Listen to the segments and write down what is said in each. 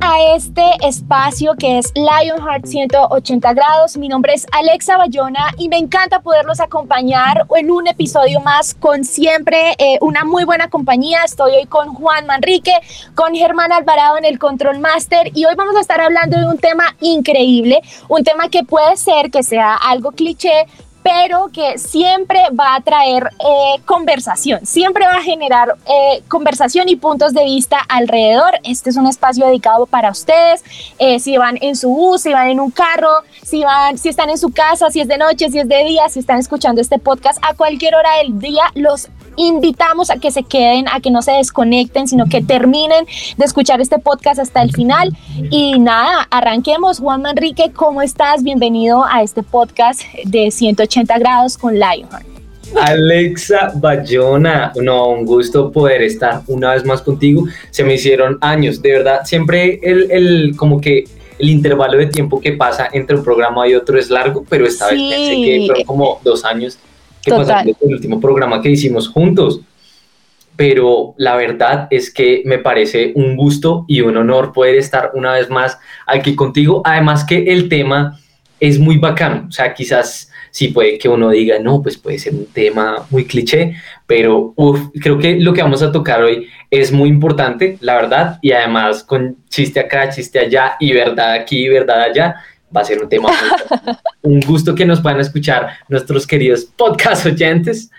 A este espacio que es Lionheart 180 grados. Mi nombre es Alexa Bayona y me encanta poderlos acompañar en un episodio más con siempre eh, una muy buena compañía. Estoy hoy con Juan Manrique, con Germán Alvarado en el Control Master y hoy vamos a estar hablando de un tema increíble, un tema que puede ser que sea algo cliché, pero que siempre va a traer eh, conversación, siempre va a generar eh, conversación y puntos de vista alrededor. Este es un espacio dedicado para ustedes, eh, si van en su bus, si van en un carro, si, van, si están en su casa, si es de noche, si es de día, si están escuchando este podcast a cualquier hora del día, los invitamos a que se queden, a que no se desconecten, sino que terminen de escuchar este podcast hasta el final. Y nada, arranquemos. Juan Manrique, ¿cómo estás? Bienvenido a este podcast de 180 grados con Lionheart. Alexa Bayona, no, un gusto poder estar una vez más contigo. Se me hicieron años, de verdad, siempre el, el como que el intervalo de tiempo que pasa entre un programa y otro es largo, pero esta vez pensé que fueron como dos años que Total. el último programa que hicimos juntos. Pero la verdad es que me parece un gusto y un honor poder estar una vez más aquí contigo. Además que el tema es muy bacano. O sea, quizás sí puede que uno diga, no, pues puede ser un tema muy cliché, pero creo que lo que vamos a tocar hoy es muy importante, la verdad, y además con chiste acá, chiste allá y verdad aquí, verdad allá, va a ser un tema un gusto que nos puedan escuchar nuestros queridos podcast oyentes.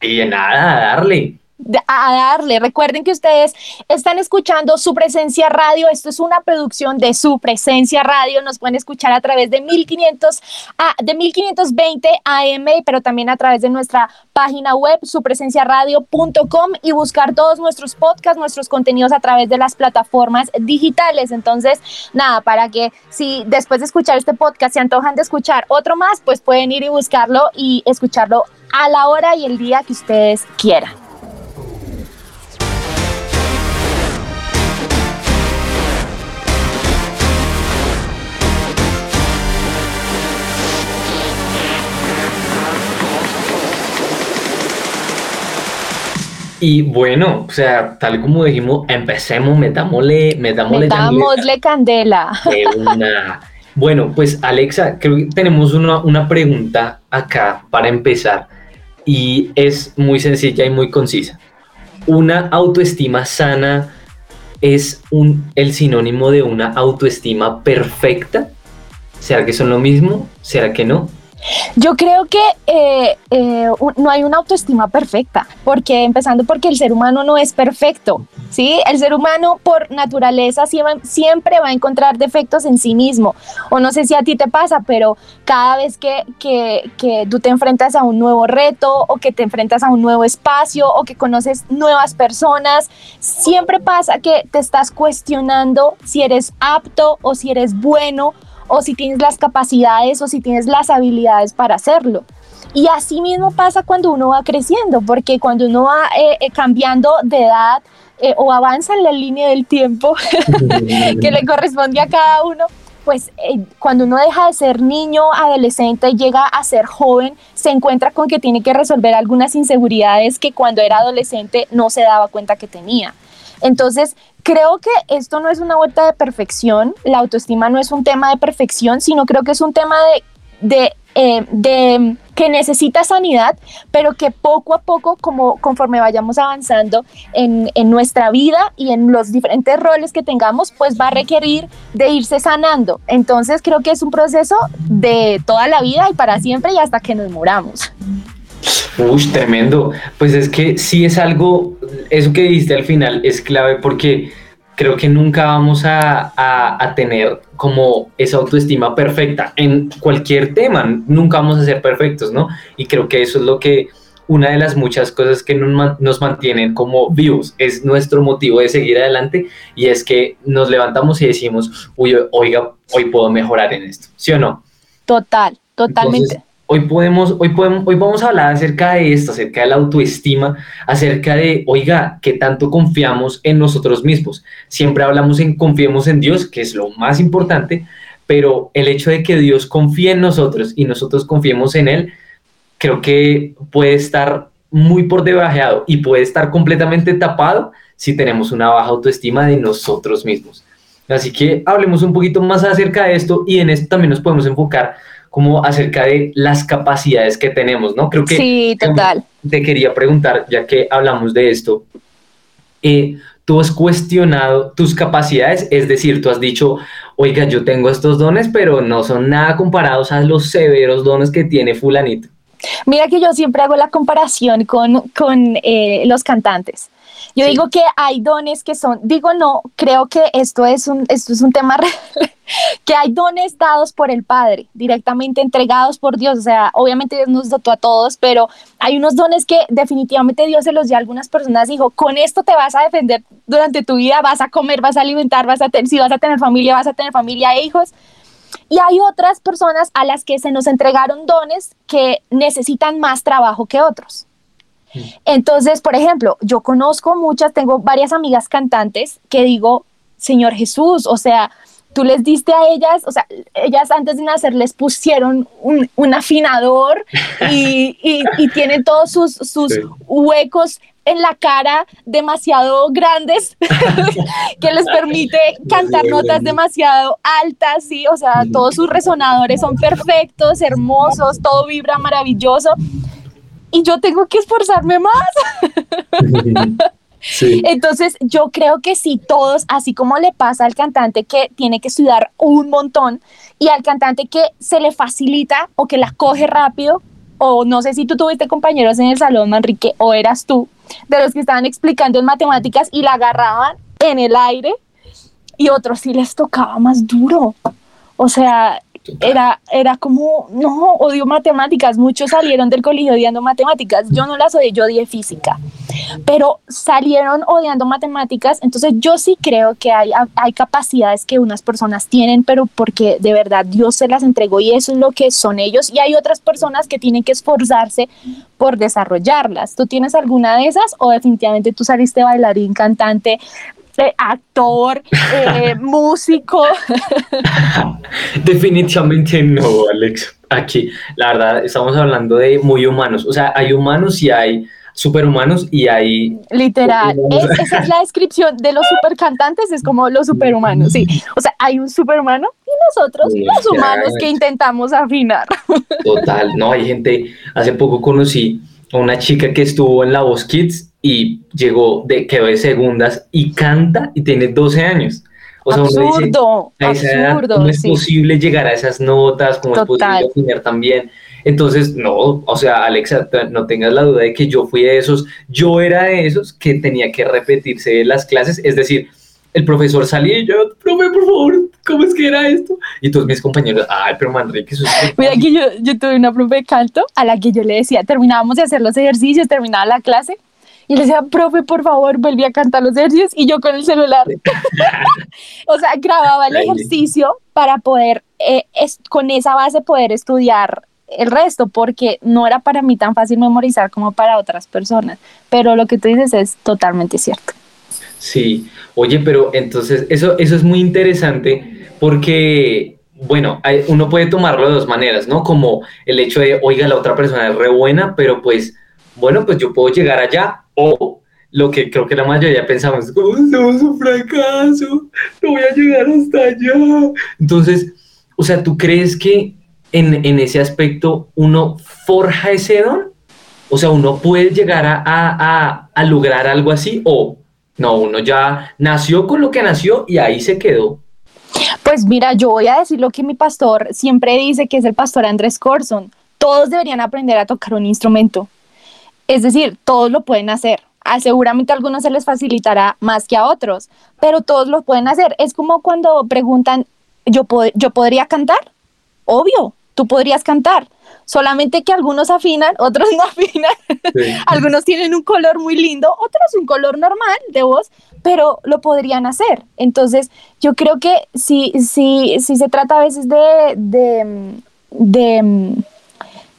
Y nada, darle a darle. Recuerden que ustedes están escuchando su presencia radio. Esto es una producción de su presencia radio. Nos pueden escuchar a través de 1500 a, de 1520 AM, pero también a través de nuestra página web supresenciaradio.com y buscar todos nuestros podcasts, nuestros contenidos a través de las plataformas digitales. Entonces, nada, para que si después de escuchar este podcast se antojan de escuchar otro más, pues pueden ir y buscarlo y escucharlo a la hora y el día que ustedes quieran. Y bueno, o sea, tal como dijimos, empecemos, metámosle, metámosle, metámosle candela. Una. Bueno, pues Alexa, creo que tenemos una, una pregunta acá para empezar y es muy sencilla y muy concisa. ¿Una autoestima sana es un, el sinónimo de una autoestima perfecta? ¿Será que son lo mismo? ¿Será que no? Yo creo que eh, eh, no hay una autoestima perfecta, porque empezando porque el ser humano no es perfecto, ¿sí? El ser humano por naturaleza siempre va a encontrar defectos en sí mismo, o no sé si a ti te pasa, pero cada vez que, tú te enfrentas a un nuevo reto, o que te enfrentas a un nuevo espacio, o que conoces nuevas personas, siempre pasa que te estás cuestionando si eres apto o si eres bueno o si tienes las capacidades o si tienes las habilidades para hacerlo. Y así mismo pasa cuando uno va creciendo, porque cuando uno va eh, eh, cambiando de edad eh, o avanza en la línea del tiempo que le corresponde a cada uno, pues cuando uno deja de ser niño, adolescente llega a ser joven, se encuentra con que tiene que resolver algunas inseguridades que cuando era adolescente no se daba cuenta que tenía. Entonces, creo que esto no es una vuelta de perfección, la autoestima no es un tema de perfección, sino creo que es un tema de, eh, que necesita sanidad, pero que poco a poco, como conforme vayamos avanzando en, en, nuestra vida y en los diferentes roles que tengamos, pues va a requerir de irse sanando. Entonces creo que es un proceso de toda la vida y para siempre y hasta que nos muramos. Uy, tremendo. Pues es que sí es algo, eso que dijiste al final es clave porque creo que nunca vamos a, a, tener como esa autoestima perfecta en cualquier tema, nunca vamos a ser perfectos, ¿no? Y creo que eso es lo que una de las muchas cosas que nos, mantienen como vivos, es nuestro motivo de seguir adelante y es que nos levantamos y decimos, uy, oiga, hoy puedo mejorar en esto, ¿sí o no? Total, totalmente. Hoy podemos, hoy podemos, hoy vamos a hablar acerca de esto, acerca de la autoestima, acerca de, oiga, qué tanto confiamos en nosotros mismos. Siempre hablamos en confiemos en Dios, que es lo más importante, pero el hecho de que Dios confíe en nosotros y nosotros confiemos en Él, creo que puede estar muy por debajeado y puede estar completamente tapado si tenemos una baja autoestima de nosotros mismos. Así que hablemos un poquito más acerca de esto y en esto también nos podemos enfocar como acerca de las capacidades que tenemos, ¿no? Creo que sí, total. Te quería preguntar, ya que hablamos de esto, eh, tú has cuestionado tus capacidades, es decir, tú has dicho, oiga, yo tengo estos dones, pero no son nada comparados a los severos dones que tiene fulanito. Mira que yo siempre hago la comparación con, con eh, los cantantes. Yo digo que hay dones que son, digo no, creo que esto es un, esto es un tema real, que hay dones dados por el Padre, directamente entregados por Dios. O sea, obviamente Dios nos dotó a todos, pero hay unos dones que definitivamente Dios se los dio a algunas personas. Dijo, con esto te vas a defender durante tu vida, vas a comer, vas a alimentar, vas a tener, si vas a tener familia, vas a tener familia e hijos. Y hay otras personas a las que se nos entregaron dones que necesitan más trabajo que otros. Mm. Entonces, por ejemplo, yo conozco muchas, tengo varias amigas cantantes que digo, Señor Jesús, o sea, tú les diste a ellas, o sea, ellas antes de nacer les pusieron un, afinador y, tienen todos sus, sus huecos en la cara demasiado grandes que les permite cantar notas demasiado altas, sí, o sea, todos sus resonadores son perfectos, hermosos, todo vibra maravilloso. Y yo tengo que esforzarme más. Entonces, yo creo que si todos, así como le pasa al cantante que tiene que estudiar un montón y al cantante que se le facilita o que la coge rápido, o no sé si tú tuviste compañeros en el salón, Manrique, o eras tú, de los que estaban explicando en matemáticas y la agarraban en el aire y otros sí les tocaba más duro. O sea, era, era como, no, odio matemáticas. Muchos salieron del colegio odiando matemáticas. Yo no las odié, yo odié física. Pero salieron odiando matemáticas. Entonces yo sí creo que hay, hay capacidades que unas personas tienen, pero porque de verdad Dios se las entregó y eso es lo que son ellos. Y hay otras personas que tienen que esforzarse por desarrollarlas. ¿Tú tienes alguna de esas o definitivamente tú saliste bailarín, cantante, actor, eh, músico. Definitivamente no, Alex. Aquí, la verdad, estamos hablando de muy humanos. O sea, hay humanos y hay superhumanos y hay... Literal, esa es la descripción de los supercantantes, es como los superhumanos, sí. O sea, hay un superhumano y nosotros, los humanos, que intentamos afinar. Total, no, hay gente, hace poco conocí a una chica que estuvo en La Voz Kids y llegó de quedó de segundas y canta y tiene 12 años. O sea, absurdo, absurdo. no es posible llegar a esas notas, como es posible afinar también. Entonces, no, o sea, Alexa, no tengas la duda de que yo fui de esos, yo era de esos que tenía que repetirse las clases, es decir, el profesor salía y yo, profe, por favor, ¿cómo es que era esto? Y todos mis compañeros, ay, pero Manrique, eso es... Mira que yo, yo tuve una profe de canto a la que yo le decía, terminábamos de hacer los ejercicios, terminaba la clase, y le decía, profe, por favor, volví a cantar los ejercicios y yo con el celular. o sea, grababa el ejercicio para poder, eh, es, con esa base, poder estudiar el resto, porque no era para mí tan fácil memorizar como para otras personas. Pero lo que tú dices es totalmente cierto. Sí, oye, pero entonces eso, eso es muy interesante porque, bueno, uno puede tomarlo de dos maneras, ¿no? Como el hecho de, oiga, la otra persona es re buena, pero pues, bueno, pues yo puedo llegar allá o lo que creo que la mayoría pensamos, como somos un fracaso, no voy a llegar hasta allá. Entonces, o sea, ¿tú crees que en, en ese aspecto uno forja ese don? O sea, uno puede llegar a, a, a, lograr algo así o no, uno ya nació con lo que nació y ahí se quedó. Pues mira, yo voy a decir lo que mi pastor siempre dice, que es el pastor Andrés Corson. Todos deberían aprender a tocar un instrumento. Es decir, todos lo pueden hacer. Ah, seguramente a algunos se les facilitará más que a otros, pero todos lo pueden hacer. Es como cuando preguntan, ¿yo, ¿yo podría cantar? Obvio, tú podrías cantar. Solamente que algunos afinan, otros no afinan. algunos tienen un color muy lindo, otros un color normal de voz, pero lo podrían hacer. Entonces, yo creo que si, si, si se trata a veces de, de, de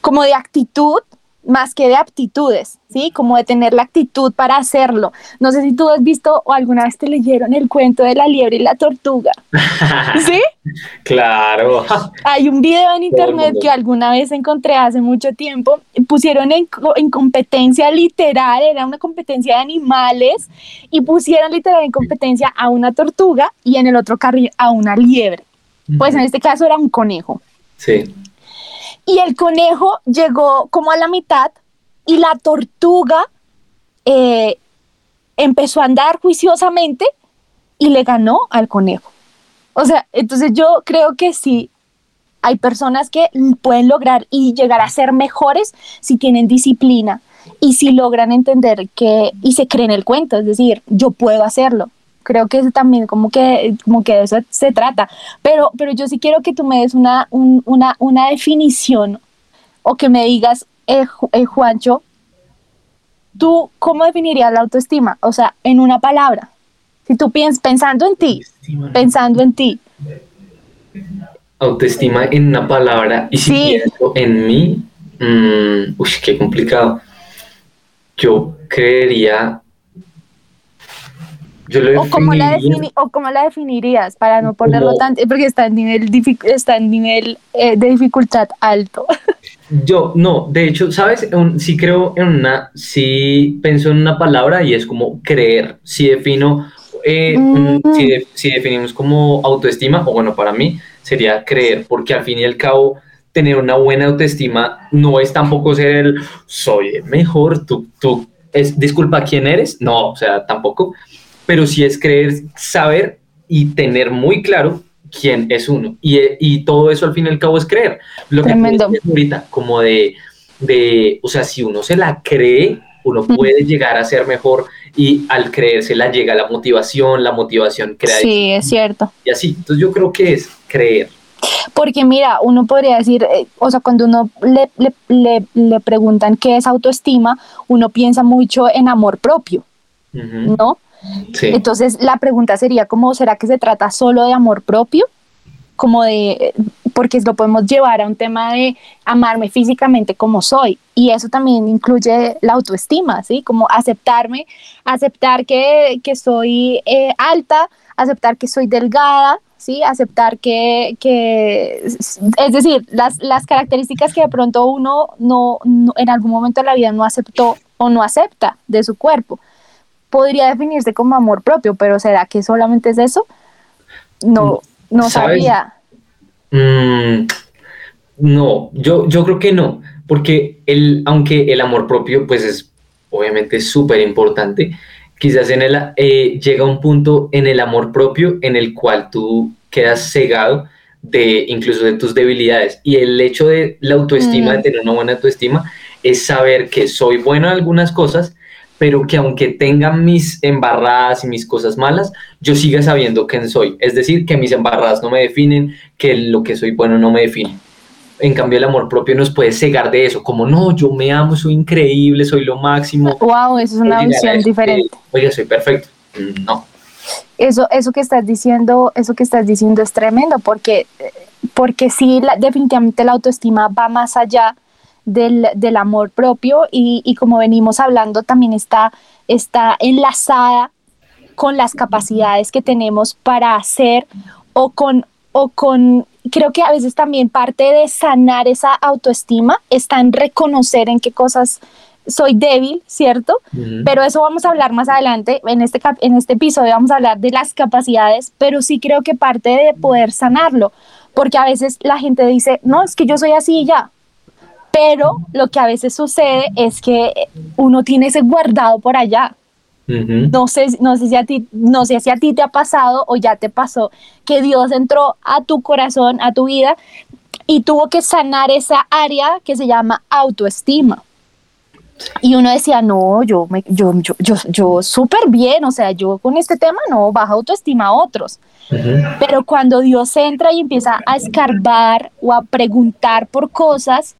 como de actitud, más que de aptitudes, ¿sí? Como de tener la actitud para hacerlo. No sé si tú has visto o alguna vez te leyeron el cuento de la liebre y la tortuga. ¿Sí? claro. Hay un video en internet que alguna vez encontré hace mucho tiempo. Pusieron en, en, competencia literal, era una competencia de animales, y pusieron literal en competencia a una tortuga y en el otro carril a una liebre. Pues en este caso era un conejo. Sí. Y el conejo llegó como a la mitad y la tortuga eh, empezó a andar juiciosamente y le ganó al conejo. O sea, entonces yo creo que sí, hay personas que pueden lograr y llegar a ser mejores si tienen disciplina y si logran entender que y se creen el cuento, es decir, yo puedo hacerlo creo que es también como que, como que de eso se trata. Pero, pero yo sí quiero que tú me des una, una, una definición o que me digas, eh, eh, Juancho, ¿tú cómo definirías la autoestima? O sea, en una palabra. Si tú piensas, pensando en ti, pensando en ti. Autoestima en una palabra y si pienso en mí, mmm, uy, qué complicado. Yo creería o, cómo la o cómo la definirías para no ponerlo tanto, porque está en nivel, está en nivel eh, de dificultad alto. Yo, no, de hecho, ¿sabes? sí creo en una, sí pienso en una palabra y es como creer. Si defino, eh, mm. si, si definimos como autoestima, o bueno, para mí sería creer, porque al fin y al cabo tener una buena autoestima no es tampoco ser el soy el mejor, tú, tú, es, disculpa, ¿quién eres? No, o sea, tampoco, pero sí es creer, saber y tener muy claro quién es uno. Y, y todo eso al fin y al cabo es creer. Lo Tremendo. que ahorita, como de, de, o sea, si uno se la cree, uno puede llegar a ser mejor y al creérsela llega la motivación, la motivación crea. Sí, es cierto. Y así, entonces yo creo que es creer. Porque mira, uno podría decir, eh, o sea, cuando uno le, le, le, preguntan qué es autoestima, uno piensa mucho en amor propio, ¿no? Entonces la pregunta sería como, ¿será que se trata solo de amor propio? Como de, porque lo podemos llevar a un tema de amarme físicamente como soy. Y eso también incluye la autoestima, ¿sí? Como aceptarme, aceptar que, que soy eh, alta, aceptar que soy delgada, ¿sí? Aceptar que, que es decir, las, las, características que de pronto uno no, en algún momento de la vida no aceptó o no acepta de su cuerpo podría definirse como amor propio, pero ¿será que solamente es eso? No, no sabía. Mm, no, yo, yo creo que no, porque el, aunque el amor propio pues es obviamente súper importante, quizás en el, eh, llega un punto en el amor propio en el cual tú quedas cegado de incluso de tus debilidades y el hecho de la autoestima, de mm. tener una buena autoestima, es saber que soy bueno en algunas cosas, pero que aunque tenga mis embarradas y mis cosas malas, yo siga sabiendo quién soy. Es decir, que mis embarradas no me definen, que lo que soy bueno no me define. En cambio, el amor propio nos puede cegar de eso, como no, yo me amo, soy increíble, soy lo máximo. Wow, eso es una visión diferente. Oye, soy perfecto. No. Eso, eso que estás diciendo, eso que estás diciendo es tremendo, porque, porque sí, definitivamente la autoestima va más allá del, amor propio y, como venimos hablando también está, está enlazada con las capacidades que tenemos para hacer o con, o con, creo que a veces también parte de sanar esa autoestima está en reconocer en qué cosas soy débil, ¿cierto? Pero eso vamos a hablar más adelante. En este, en este episodio vamos a hablar de las capacidades, pero sí creo que parte de poder sanarlo, porque a veces la gente dice, no, es que yo soy así y ya, pero lo que a veces sucede es que uno tiene ese guardado por allá. No sé, no sé si a ti, no sé si a ti te ha pasado o ya te pasó que Dios entró a tu corazón, a tu vida y tuvo que sanar esa área que se llama autoestima. Y uno decía, no, yo, me, yo, yo, yo, yo súper bien, o sea, yo con este tema no baja autoestima a otros. Pero cuando Dios entra y empieza a escarbar o a preguntar por cosas,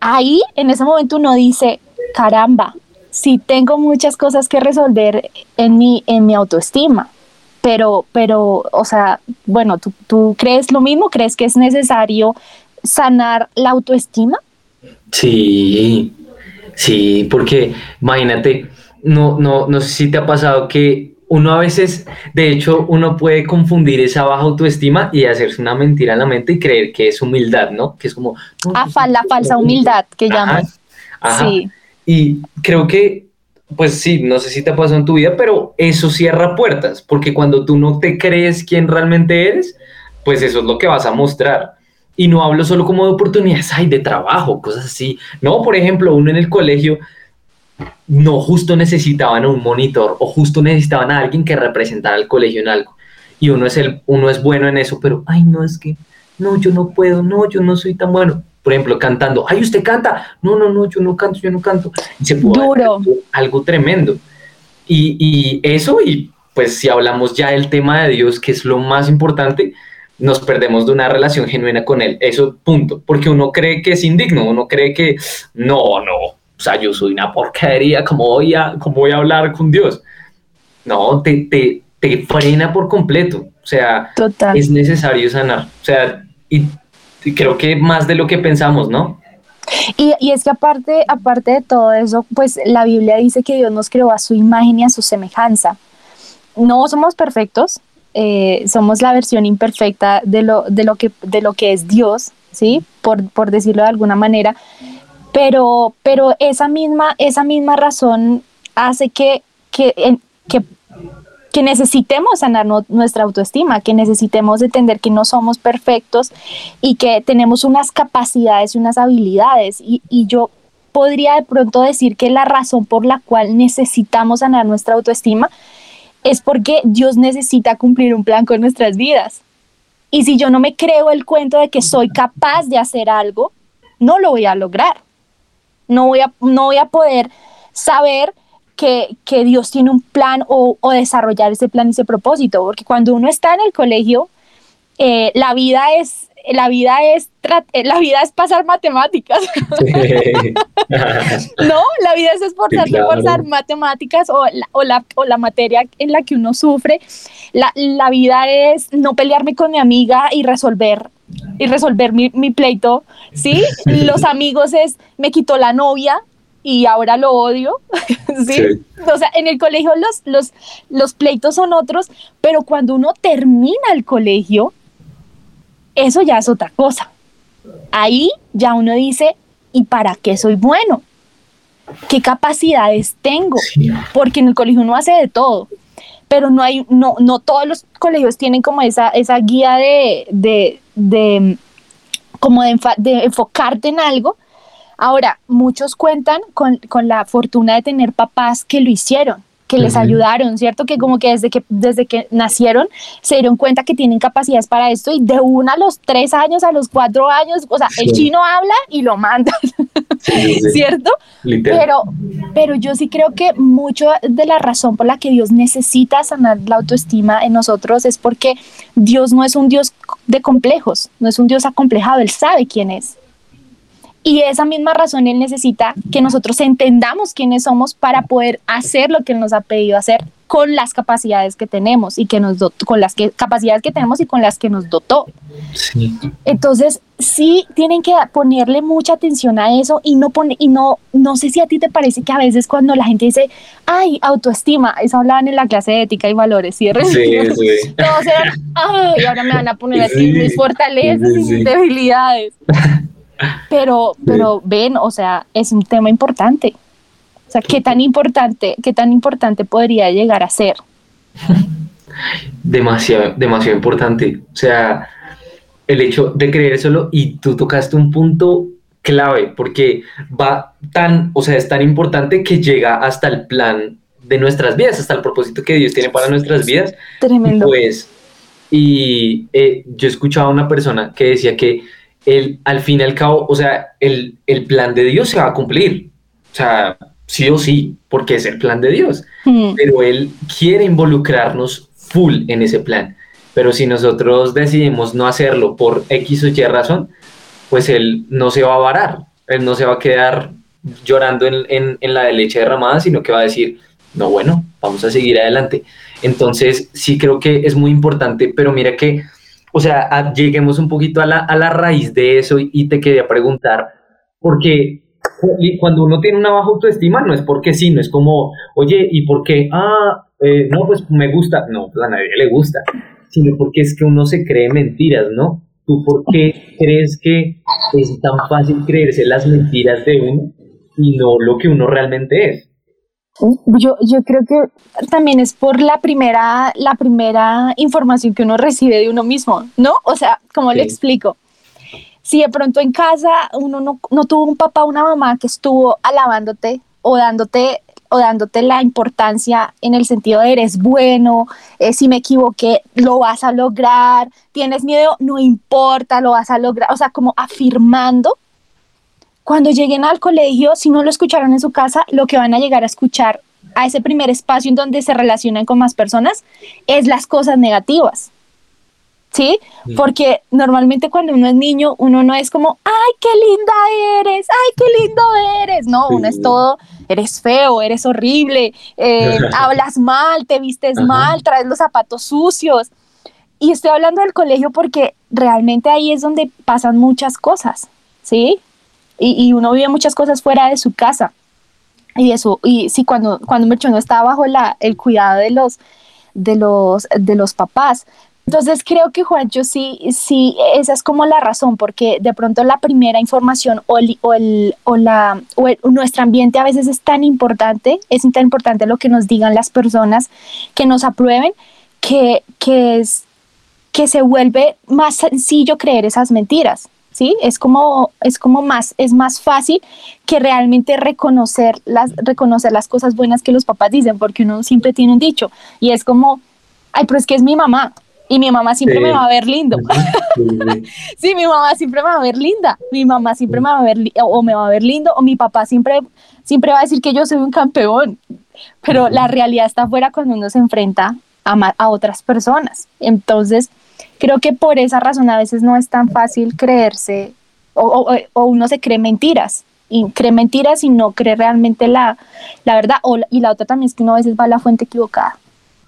ahí en ese momento uno dice, caramba, sí tengo muchas cosas que resolver en mi, en mi autoestima. Pero, pero, o sea, bueno, ¿tú, ¿tú crees lo mismo? ¿Crees que es necesario sanar la autoestima? Sí, sí, porque imagínate, no, no, no sé si te ha pasado que uno a veces, de hecho, uno puede confundir esa baja autoestima y hacerse una mentira en la mente y creer que es humildad, ¿no? Que es como... ah, la falsa humildad que llaman. Sí. Y creo que, pues sí, no sé si te ha pasado en tu vida, pero eso cierra puertas, porque cuando tú no te crees quién realmente eres, pues eso es lo que vas a mostrar. Y no hablo solo como de oportunidades, ay, de trabajo, cosas así. No, por ejemplo, uno en el colegio no justo necesitaban un monitor o justo necesitaban a alguien que representara al colegio en algo. Y uno es, el, uno es bueno en eso, pero, ay, no, es que, no, yo no puedo, no, yo no soy tan bueno. Por ejemplo, cantando, ay, usted canta, no, no, no, yo no canto, yo no canto. se Duro. Algo, tremendo. Y, y eso, y pues si hablamos ya del tema de Dios, que es lo más importante, nos perdemos de una relación genuina con Él. Eso, punto. Porque uno cree que es indigno, uno cree que no, no, o sea, yo soy una porquería, ¿cómo voy a, cómo voy a hablar con Dios? No, te, te, te frena por completo. O sea, es necesario sanar. O sea, y, creo que más de lo que pensamos, ¿no? Y, y, es que aparte, aparte de todo eso, pues la Biblia dice que Dios nos creó a su imagen y a su semejanza. No somos perfectos, eh, somos la versión imperfecta de lo, de lo, que, de lo que es Dios, ¿sí? Por, por decirlo de alguna manera pero, pero esa, misma, esa misma razón hace que, que, que, necesitemos sanar nuestra autoestima, que necesitemos entender que no somos perfectos y que tenemos unas capacidades y unas habilidades. Y, y yo podría de pronto decir que la razón por la cual necesitamos sanar nuestra autoestima es porque Dios necesita cumplir un plan con nuestras vidas. Y si yo no me creo el cuento de que soy capaz de hacer algo, no lo voy a lograr no voy a, no voy a poder saber que, Dios tiene un plan o, desarrollar ese plan y ese propósito, porque cuando uno está en el colegio, eh, la vida es la vida es eh, la vida es pasar matemáticas. no, la vida es esforzarse por pasar matemáticas o la, o, la, o la, materia en la que uno sufre. La, la, vida es no pelearme con mi amiga y resolver y resolver mi, mi pleito, ¿sí? Los amigos es me quitó la novia y ahora lo odio, ¿sí? O sea, en el colegio los, los, los pleitos son otros, pero cuando uno termina el colegio, eso ya es otra cosa. Ahí ya uno dice, ¿y para qué soy bueno? ¿Qué capacidades tengo? Porque en el colegio uno hace de todo, pero no hay, no, no todos los colegios tienen como esa, esa guía de, de, de como de, de, enfocarte en algo. Ahora, muchos cuentan con, con la fortuna de tener papás que lo hicieron, que les ayudaron, ¿cierto? Que como que desde que desde que nacieron se dieron cuenta que tienen capacidades para esto y de una a los tres años, a los cuatro años, o sea, el chino habla y lo manda, ¿cierto? Pero, pero yo sí creo que mucho de la razón por la que Dios necesita sanar la autoestima en nosotros es porque Dios no es un Dios de complejos, no es un Dios acomplejado, Él sabe quién es. Y esa misma razón Él necesita que nosotros entendamos quiénes somos para poder hacer lo que Él nos ha pedido hacer con las capacidades que tenemos y que nos con las que, capacidades que tenemos y con las que nos dotó. Entonces, sí tienen que ponerle mucha atención a eso y no pone, y no, no sé si a ti te parece que a veces cuando la gente dice, ay, autoestima, eso hablaban en la clase de ética y valores, ¿cierto? Sí, sí. Todos eran, ay, ahora me van a poner así mis fortalezas y mis debilidades. Pero, pero ven, o sea, es un tema importante. O sea, ¿qué tan importante, qué tan importante podría llegar a ser? Demasiado, demasiado importante. O sea, el hecho de creer solo y tú tocaste un punto clave porque va tan, o sea, es tan importante que llega hasta el plan de nuestras vidas, hasta el propósito que Dios tiene para nuestras vidas. Tremendo. Pues, y eh, yo escuchaba a una persona que decía que el, al fin y al cabo, o sea, el, el, plan de Dios se va a cumplir. O sea, sí o sí, porque es el plan de Dios. Hmm. Pero Él quiere involucrarnos full en ese plan. Pero si nosotros decidimos no hacerlo por X o Y razón, pues Él no se va a varar. Él no se va a quedar llorando en, en la de leche derramada, sino que va a decir, no, bueno, vamos a seguir adelante. Entonces, sí creo que es muy importante, pero mira que, o sea, lleguemos un poquito a la, a la raíz de eso y, te quería preguntar, porque cuando uno tiene una baja autoestima no es porque sí, no es como, oye, ¿y por qué? Ah, eh, no, pues me gusta. No, pues a nadie le gusta, sino porque es que uno se cree mentiras, ¿no? ¿Tú por qué crees que es tan fácil creerse las mentiras de uno y no lo que uno realmente es? Yo, yo creo que también es por la primera, la primera información que uno recibe de uno mismo, ¿no? O sea, como le explico? Si de pronto en casa uno no, no tuvo un papá o una mamá que estuvo alabándote o dándote o dándote la importancia en el sentido de eres bueno, eh, si me equivoqué, lo vas a lograr, tienes miedo, no importa, lo vas a lograr, o sea, como afirmando cuando lleguen al colegio, si no lo escucharon en su casa, lo que van a llegar a escuchar a ese primer espacio en donde se relacionan con más personas es las cosas negativas. ¿Sí? Porque normalmente cuando uno es niño, uno no es como, ay, qué linda eres, ay, qué lindo eres. No, uno es todo, eres feo, eres horrible, eh, hablas mal, te vistes mal, traes los zapatos sucios. Y estoy hablando del colegio porque realmente ahí es donde pasan muchas cosas, ¿sí? Y, uno vive muchas cosas fuera de su casa. Y eso, y sí, cuando, cuando no está bajo el cuidado de los, de, los, de los papás. Entonces creo que Juancho sí, sí, esa es como la razón, porque de pronto la primera información o, el, o, el, o, la, o nuestro ambiente a veces es tan importante, es tan importante lo que nos digan las personas, que nos aprueben, que, que, es, que se vuelve más sencillo creer esas mentiras. ¿Sí? Es como, es como más, es más fácil que realmente reconocer las, reconocer las cosas buenas que los papás dicen, porque uno siempre tiene un dicho, y es como, ay, pero es que es mi mamá, y mi mamá siempre me va a ver lindo. Sí, mi mamá siempre me va a ver linda, mi mamá siempre me va a ver, o me va a ver lindo, o mi papá siempre, siempre va a decir que yo soy un campeón, pero la realidad está afuera cuando uno se enfrenta a, a otras personas. Entonces, creo que por esa razón a veces no es tan fácil creerse o, uno se cree mentiras y cree mentiras y no cree realmente la, la verdad o, y la otra también es que uno a veces va a la fuente equivocada.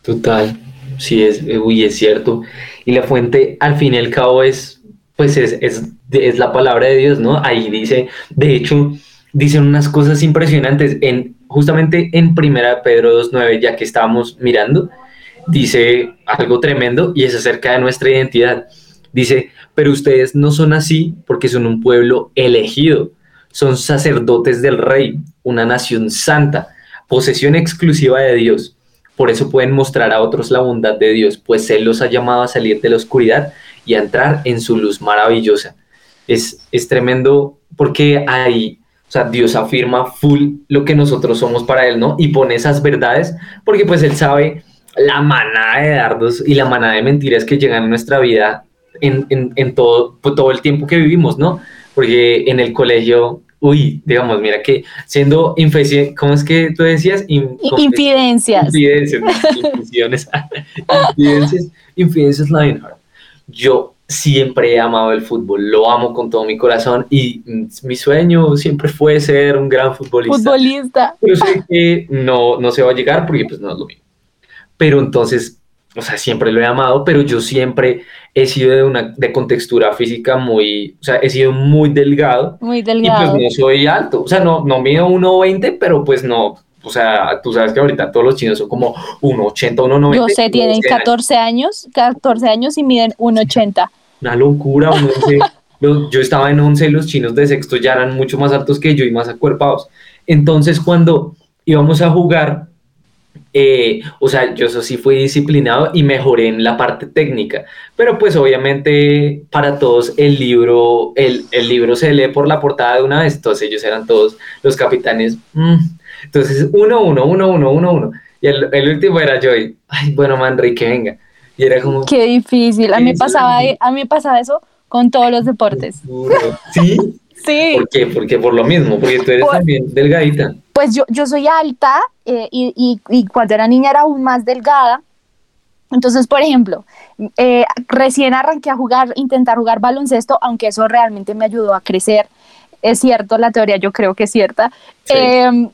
Total, sí, es, uy, es cierto. Y la fuente al fin y al cabo es, pues es, es, es la palabra de Dios, ¿no? Ahí dice, de hecho, dicen unas cosas impresionantes en justamente en Primera Pedro 2.9, ya que estábamos mirando, dice algo tremendo y es acerca de nuestra identidad. Dice, pero ustedes no son así porque son un pueblo elegido, son sacerdotes del rey, una nación santa, posesión exclusiva de Dios. Por eso pueden mostrar a otros la bondad de Dios, pues Él los ha llamado a salir de la oscuridad y a entrar en su luz maravillosa. Es, es tremendo porque ahí, o sea, Dios afirma full lo que nosotros somos para Él, ¿no? Y pone esas verdades porque pues Él sabe la manada de dardos y la manada de mentiras que llegan a nuestra vida en, en, todo, pues, todo el tiempo que vivimos, ¿no? Porque en el colegio, uy, digamos, mira que siendo infección, ¿cómo es que tú decías? infidencias. Infidencias, infidencias, infidencias, infidencias Lionheart. Yo siempre he amado el fútbol, lo amo con todo mi corazón y mi sueño siempre fue ser un gran futbolista. Futbolista. Pero sé que no, no se va a llegar porque pues no es lo mismo pero entonces, o sea, siempre lo he amado, pero yo siempre he sido de una de contextura física muy, o sea, he sido muy delgado. Muy delgado. Y pues no soy alto, o sea, no, no mido 1,20, pero pues no, o sea, tú sabes que ahorita todos los chinos son como 1,80, 1,90. Yo sé, tienen 14 años, 14 años y miden 1,80. Una locura, yo estaba en 11 y los chinos de sexto ya eran mucho más altos que yo y más acuerpados. Entonces, cuando íbamos a jugar, eh, o sea, yo eso sí fui disciplinado y mejoré en la parte técnica, pero pues obviamente para todos el libro, el, el libro se lee por la portada de una vez, entonces ellos eran todos los capitanes, mm. entonces uno, uno, uno, uno, uno, uno, y el, el último era yo, y, ay, bueno, Manri, que venga, y era como... Qué difícil, a mí, pasaba, a mí pasaba eso con todos los deportes. ¿Sí? Sí. ¿Por qué? Porque por lo mismo, porque tú eres también delgadita. pues yo, yo soy alta eh, y, y, cuando era niña era aún más delgada. Entonces, por ejemplo, eh, recién arranqué a jugar, intentar jugar baloncesto, aunque eso realmente me ayudó a crecer. Es cierto, la teoría yo creo que es cierta. Em,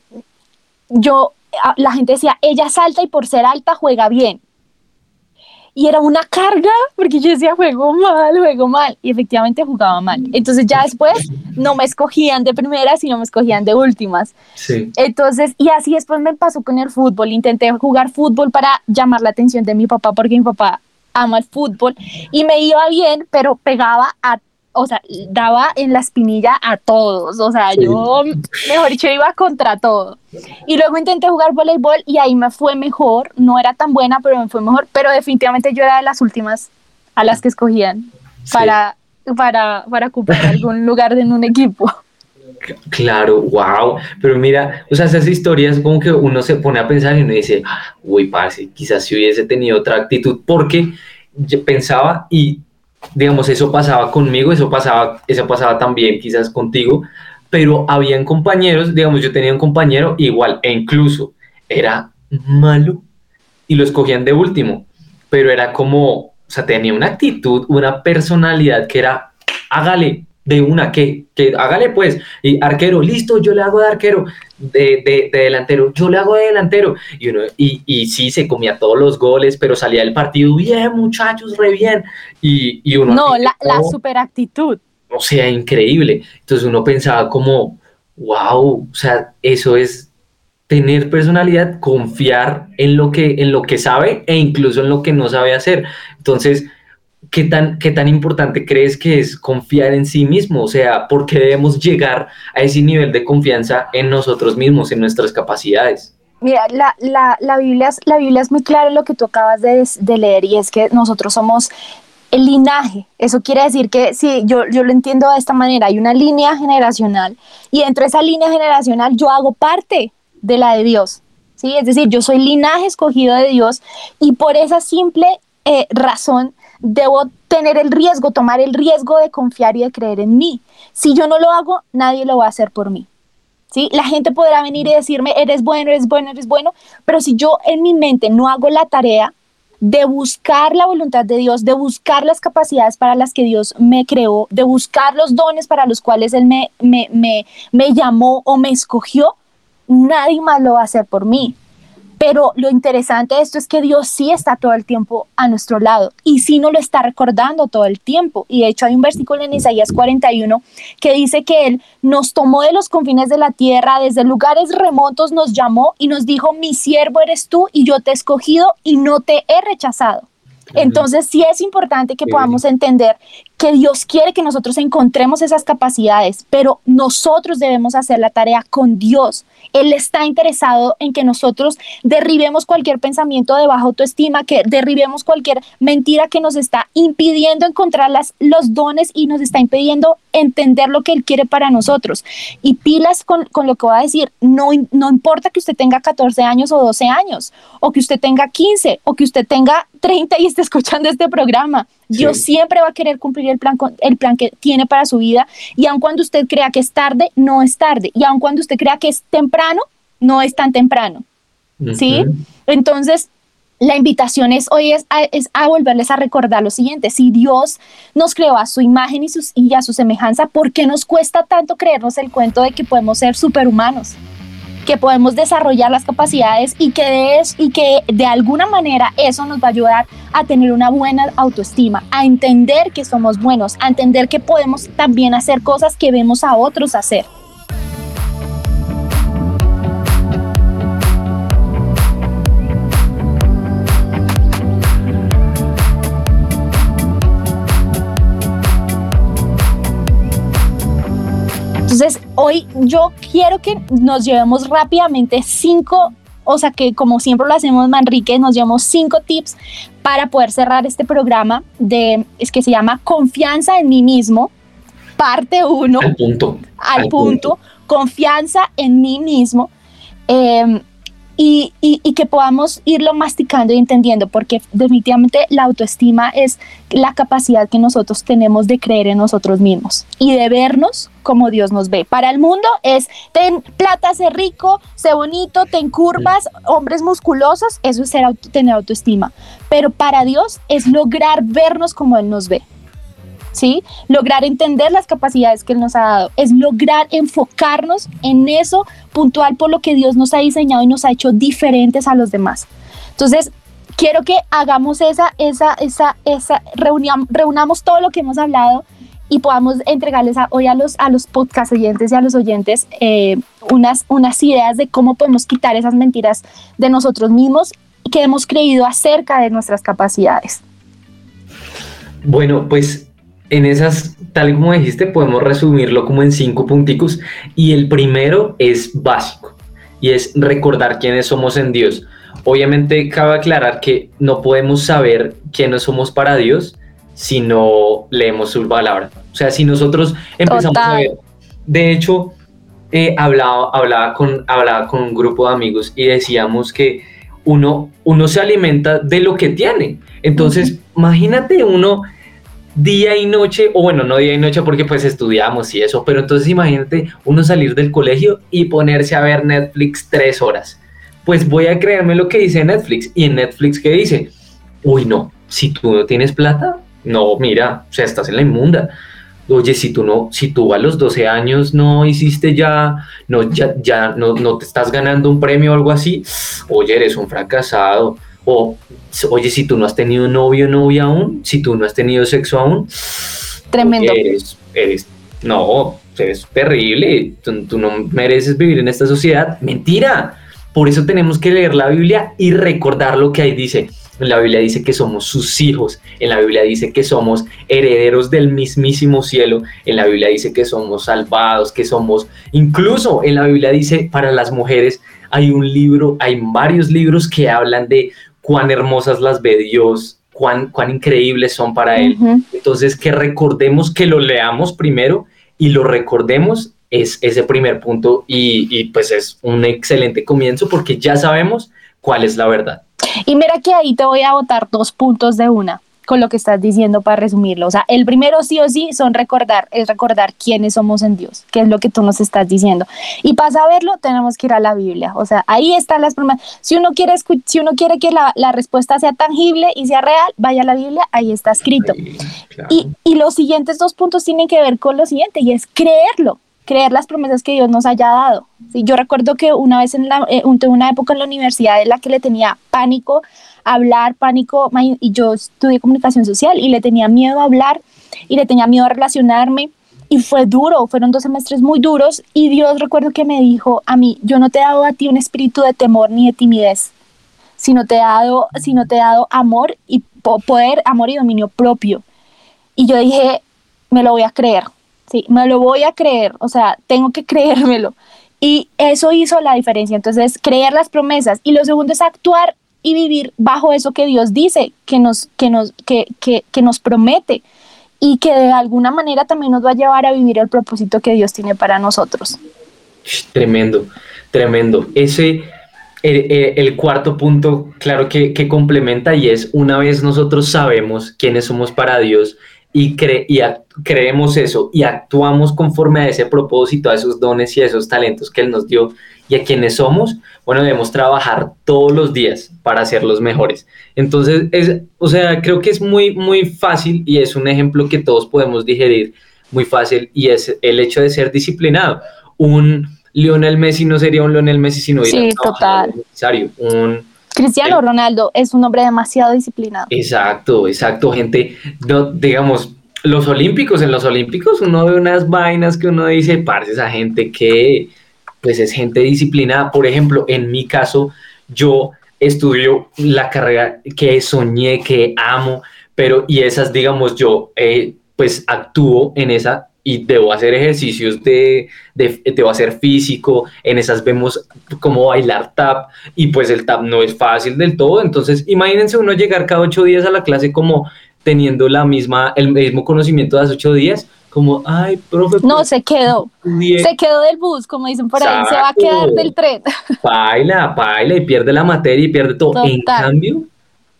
yo, la gente decía, ella salta y por ser alta juega bien y era una carga porque yo decía juego mal, juego mal y efectivamente jugaba mal. Entonces ya después no me escogían de primeras, sino me escogían de últimas. Sí. Entonces, y así después me pasó con el fútbol. Intenté jugar fútbol para llamar la atención de mi papá porque mi papá ama el fútbol y me iba bien, pero pegaba a o sea, daba en la espinilla a todos, o sea, yo, mejor dicho, iba contra todo. Y luego intenté jugar voleibol y ahí me fue mejor, no era tan buena, pero me fue mejor, pero definitivamente yo era de las últimas a las que escogían para, para, para ocupar algún lugar en un equipo. Claro, wow. Pero mira, o sea, esas historias como que uno se pone a pensar y uno dice, uy, parce, quizás si hubiese tenido otra actitud, porque yo pensaba y digamos, eso pasaba conmigo, eso pasaba, eso pasaba también quizás contigo, pero habían compañeros, digamos, yo tenía un compañero igual, e incluso era malo y lo escogían de último, pero era como, o sea, tenía una actitud, una personalidad que era, hágale, de una, que, que hágale pues, y arquero, listo, yo le hago de arquero, de, de, delantero, yo le hago de delantero, y, uno, y, y sí, se comía todos los goles, pero salía del partido, bien muchachos, re bien, y, y uno... No, la, la super actitud. O sea, increíble, entonces uno pensaba como, wow, o sea, eso es tener personalidad, confiar en lo que, en lo que sabe e incluso en lo que no sabe hacer, entonces ¿qué tan, ¿qué tan importante crees que es confiar en sí mismo? O sea, ¿por qué debemos llegar a ese nivel de confianza en nosotros mismos, en nuestras capacidades? Mira, la, la, la, Biblia, es, la Biblia es muy clara en lo que tú acabas de, leer y es que nosotros somos el linaje. Eso quiere decir que, sí, yo, yo lo entiendo de esta manera, hay una línea generacional y dentro de esa línea generacional yo hago parte de la de Dios. ¿sí? Es decir, yo soy linaje escogido de Dios y por esa simple eh, razón debo tener el riesgo, tomar el riesgo de confiar y de creer en mí. Si yo no lo hago, nadie lo va a hacer por mí. ¿Sí? La gente podrá venir y decirme, eres bueno, eres bueno, eres bueno, pero si yo en mi mente no hago la tarea de buscar la voluntad de Dios, de buscar las capacidades para las que Dios me creó, de buscar los dones para los cuales Él me, me, me, me llamó o me escogió, nadie más lo va a hacer por mí. Pero lo interesante de esto es que Dios sí está todo el tiempo a nuestro lado y sí nos lo está recordando todo el tiempo. Y de hecho hay un versículo en Isaías 41 que dice que Él nos tomó de los confines de la tierra, desde lugares remotos nos llamó y nos dijo, mi siervo eres tú y yo te he escogido y no te he rechazado. Entonces sí es importante que podamos entender que Dios quiere que nosotros encontremos esas capacidades, pero nosotros debemos hacer la tarea con Dios. Él está interesado en que nosotros derribemos cualquier pensamiento de baja autoestima, que derribemos cualquier mentira que nos está impidiendo encontrar las, los dones y nos está impidiendo entender lo que Él quiere para nosotros. Y pilas con, con lo que voy a decir, no, no importa que usted tenga 14 años o 12 años, o que usted tenga 15, o que usted tenga 30 y esté escuchando este programa. Dios siempre va a querer cumplir el plan, el plan que tiene para su vida y aun cuando usted crea que es tarde, no es tarde. Y aun cuando usted crea que es temprano, no es tan temprano. ¿Sí? Entonces, la invitación es hoy es a, volverles a recordar lo siguiente, si Dios nos creó a su imagen y, a su semejanza, ¿por qué nos cuesta tanto creernos el cuento de que podemos ser superhumanos? que podemos desarrollar las capacidades y que de alguna manera eso nos va a ayudar a tener una buena autoestima, a entender que somos buenos, a entender que podemos también hacer cosas que vemos a otros hacer. Hoy yo quiero que nos llevemos rápidamente cinco, o sea, que como siempre lo hacemos Manrique, nos llevamos cinco tips para poder cerrar este programa de, es que se llama Confianza en mí mismo, parte uno. Al punto. Al, punto, Confianza en mí mismo. Em, y, y, que podamos irlo masticando y entendiendo, porque definitivamente la autoestima es la capacidad que nosotros tenemos de creer en nosotros mismos y de vernos como Dios nos ve. Para el mundo es ten plata, sé rico, sé bonito, ten curvas, hombres musculosos, eso es ser tener autoestima. Pero para Dios es lograr vernos como Él nos ve. ¿Sí? Lograr entender las capacidades que Él nos ha dado, es lograr enfocarnos en eso puntual por lo que Dios nos ha diseñado y nos ha hecho diferentes a los demás. Entonces, quiero que hagamos esa, esa, esa, esa, reunamos todo lo que hemos hablado y podamos entregarles hoy a los, a los podcast oyentes y a los oyentes eh, unas, unas ideas de cómo podemos quitar esas mentiras de nosotros mismos que hemos creído acerca de nuestras capacidades. Bueno, pues en esas, tal como dijiste, podemos resumirlo como en cinco punticos. Y el primero es básico y es recordar quiénes somos en Dios. Obviamente, cabe aclarar que no podemos saber quiénes somos para Dios si no leemos su palabra. O sea, si nosotros empezamos a ver. De hecho, eh, hablaba, hablaba, con, hablaba con un grupo de amigos y decíamos que uno, uno se alimenta de lo que tiene. Entonces, imagínate uno día y noche, o bueno, no día y noche porque pues estudiamos y eso, pero entonces imagínate uno salir del colegio y ponerse a ver Netflix tres horas. Pues voy a creerme lo que dice Netflix. Y en Netflix, ¿qué dice? Uy, no, si tú no tienes plata, no, mira, o sea, estás en la inmunda. Oye, si tú no, si tú a los 12 años no hiciste ya, no, ya, ya no, no te estás ganando un premio o algo así, oye, eres un fracasado o, oye, si tú no has tenido novio o novia aún, si tú no has tenido sexo aún, tremendo. Eres, eres, no, es terrible, tú, no mereces vivir en esta sociedad. Mentira. Por eso tenemos que leer la Biblia y recordar lo que ahí dice. En la Biblia dice que somos sus hijos, en la Biblia dice que somos herederos del mismísimo cielo, en la Biblia dice que somos salvados, que somos, incluso en la Biblia dice para las mujeres, hay un libro, hay varios libros que hablan de cuán hermosas las ve Dios, cuán, cuán increíbles son para Él. Entonces, que recordemos que lo leamos primero y lo recordemos es ese primer punto y, y pues es un excelente comienzo porque ya sabemos cuál es la verdad. Y mira que ahí te voy a botar dos puntos de una con lo que estás diciendo para resumirlo. O sea, el primero sí o sí son recordar, es recordar quiénes somos en Dios, que es lo que tú nos estás diciendo. Y para saberlo tenemos que ir a la Biblia. O sea, ahí están las promesas. Si uno quiere, si uno quiere que la, la, respuesta sea tangible y sea real, vaya a la Biblia, ahí está escrito. y, y los siguientes dos puntos tienen que ver con lo siguiente, y es creerlo creer las promesas que Dios nos haya dado. ¿sí? Yo recuerdo que una vez en la, eh, una época en la universidad en la que le tenía pánico hablar, pánico, y yo estudié comunicación social y le tenía miedo a hablar y le tenía miedo a relacionarme y fue duro, fueron dos semestres muy duros y Dios recuerdo que me dijo a mí, yo no te he dado a ti un espíritu de temor ni de timidez, sino te he dado, sino te he dado amor y poder, amor y dominio propio. Y yo dije, me lo voy a creer, sí, me lo voy a creer, o sea, tengo que creérmelo. Y eso hizo la diferencia. Entonces, creer las promesas. Y lo segundo es actuar y vivir bajo eso que Dios dice, que nos, que nos, que, que, que nos promete y que de alguna manera también nos va a llevar a vivir el propósito que Dios tiene para nosotros. Tremendo, tremendo. Ese, el, el, cuarto punto, claro que, que, complementa y es una vez nosotros sabemos quiénes somos para Dios y, cre y creemos eso y actuamos conforme a ese propósito, a esos dones y a esos talentos que Él nos dio y a quienes somos, bueno, debemos trabajar todos los días para ser los mejores. Entonces, es, o sea, creo que es muy, muy fácil y es un ejemplo que todos podemos digerir muy fácil y es el hecho de ser disciplinado. Un Lionel Messi no sería un Lionel Messi si no hubiera sí, total. necesario. Un Cristiano Ronaldo es un hombre demasiado disciplinado. Exacto, exacto, gente, no, digamos, los olímpicos, en los olímpicos uno ve unas vainas que uno dice, parce, esa gente que, pues es gente disciplinada. Por ejemplo, en mi caso, yo estudio la carrera que soñé, que amo, pero y esas, digamos, yo eh, pues actúo en esa y debo hacer ejercicios de, de, debo hacer físico, en esas vemos cómo bailar tap y pues el tap no es fácil del todo, entonces imagínense uno llegar cada ocho días a la clase como teniendo la misma, el mismo conocimiento de hace ocho días, como, ay, profe. No, se quedó. Se quedó del bus, como dicen por ahí, se va a quedar del tren. Baila, baila y pierde la materia y pierde todo. En cambio,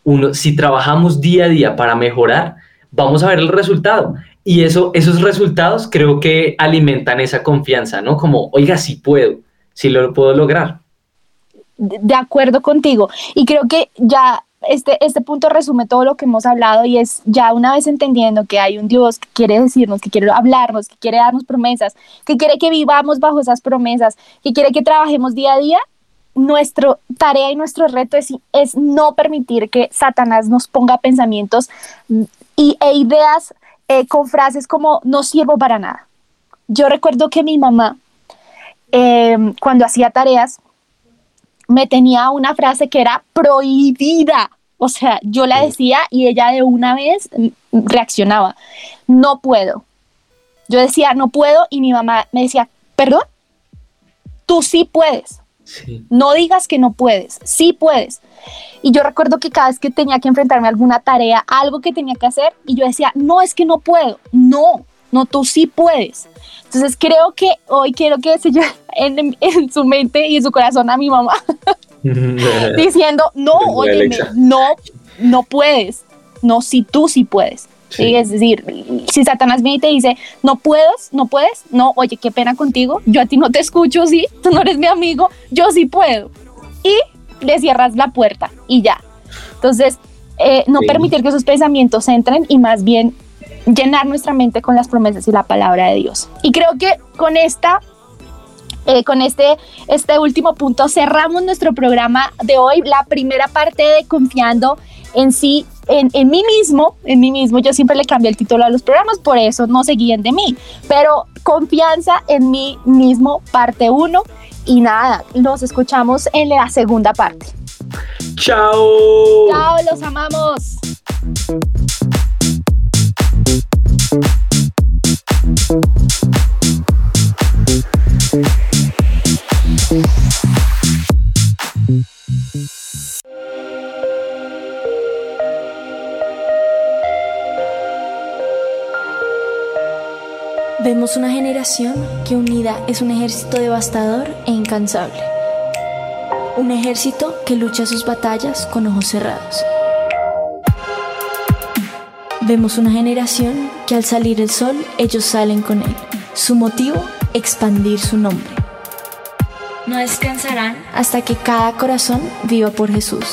uno, si trabajamos día a día para mejorar, vamos a ver el resultado. Y eso, esos resultados creo que alimentan esa confianza, ¿no? Como, oiga, sí puedo, sí lo puedo lograr. De acuerdo contigo. Y creo que ya este, este punto resume todo lo que hemos hablado y es ya una vez entendiendo que hay un Dios que quiere decirnos, que quiere hablarnos, que quiere darnos promesas, que quiere que vivamos bajo esas promesas, que quiere que trabajemos día a día, nuestra tarea y nuestro reto es, es no permitir que Satanás nos ponga pensamientos y, e ideas eh, con frases como no sirvo para nada. Yo recuerdo que mi mamá, em, cuando hacía tareas, me tenía una frase que era prohibida. O sea, yo la decía y ella de una vez reaccionaba, no puedo. Yo decía, no puedo y mi mamá me decía, perdón, tú sí puedes. No digas que no puedes, sí puedes. Y yo recuerdo que cada vez que tenía que enfrentarme a alguna tarea, algo que tenía que hacer, y yo decía, no, es que no puedo, no, no, tú sí puedes. Entonces creo que hoy quiero que se lleve en, en su mente y en su corazón a mi mamá, diciendo, no, oye, no, no puedes, no, si tú sí puedes. Es decir, si Satanás viene y te dice, no puedes, no puedes, no, oye, qué pena contigo, yo a ti no te escucho, sí, tú no eres mi amigo, yo sí puedo. Y le cierras la puerta y ya. Entonces, eh, no permitir que esos pensamientos entren y más bien llenar nuestra mente con las promesas y la palabra de Dios. Y creo que con esta eh, con este, este último punto cerramos nuestro programa de hoy, la primera parte de confiando en sí, en, en, mí mismo, en mí mismo, yo siempre le cambié el título a los programas, por eso no se guíen de mí, pero confianza en mí mismo, parte 1, y nada, nos escuchamos en la segunda parte. Chao. Chao, los amamos. Vemos una generación que unida es un ejército devastador e incansable. Un ejército que lucha sus batallas con ojos cerrados. Vemos una generación que al salir el sol ellos salen con él. Su motivo, expandir su nombre. No descansarán hasta que cada corazón viva por Jesús.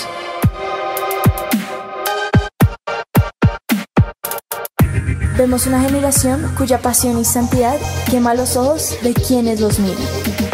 Vemos una generación cuya pasión y santidad quema los ojos de quienes los miran.